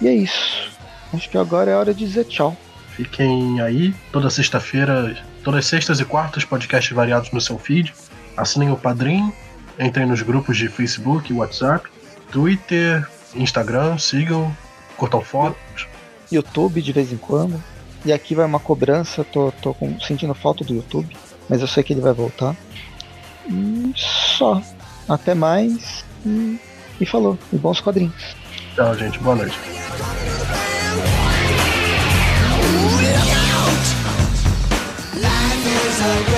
E é isso. Acho que agora é hora de dizer tchau. Fiquem aí, toda sexta-feira, todas sextas e quartas, podcasts variados no seu feed. Assinem o Padrim, entrem nos grupos de Facebook, WhatsApp, Twitter, Instagram, sigam, curtam fotos. YouTube de vez em quando. E aqui vai uma cobrança, tô, tô com, sentindo falta do YouTube, mas eu sei que ele vai voltar. E só. Até mais. E, e falou. E bons quadrinhos. Tchau, gente. Boa noite. so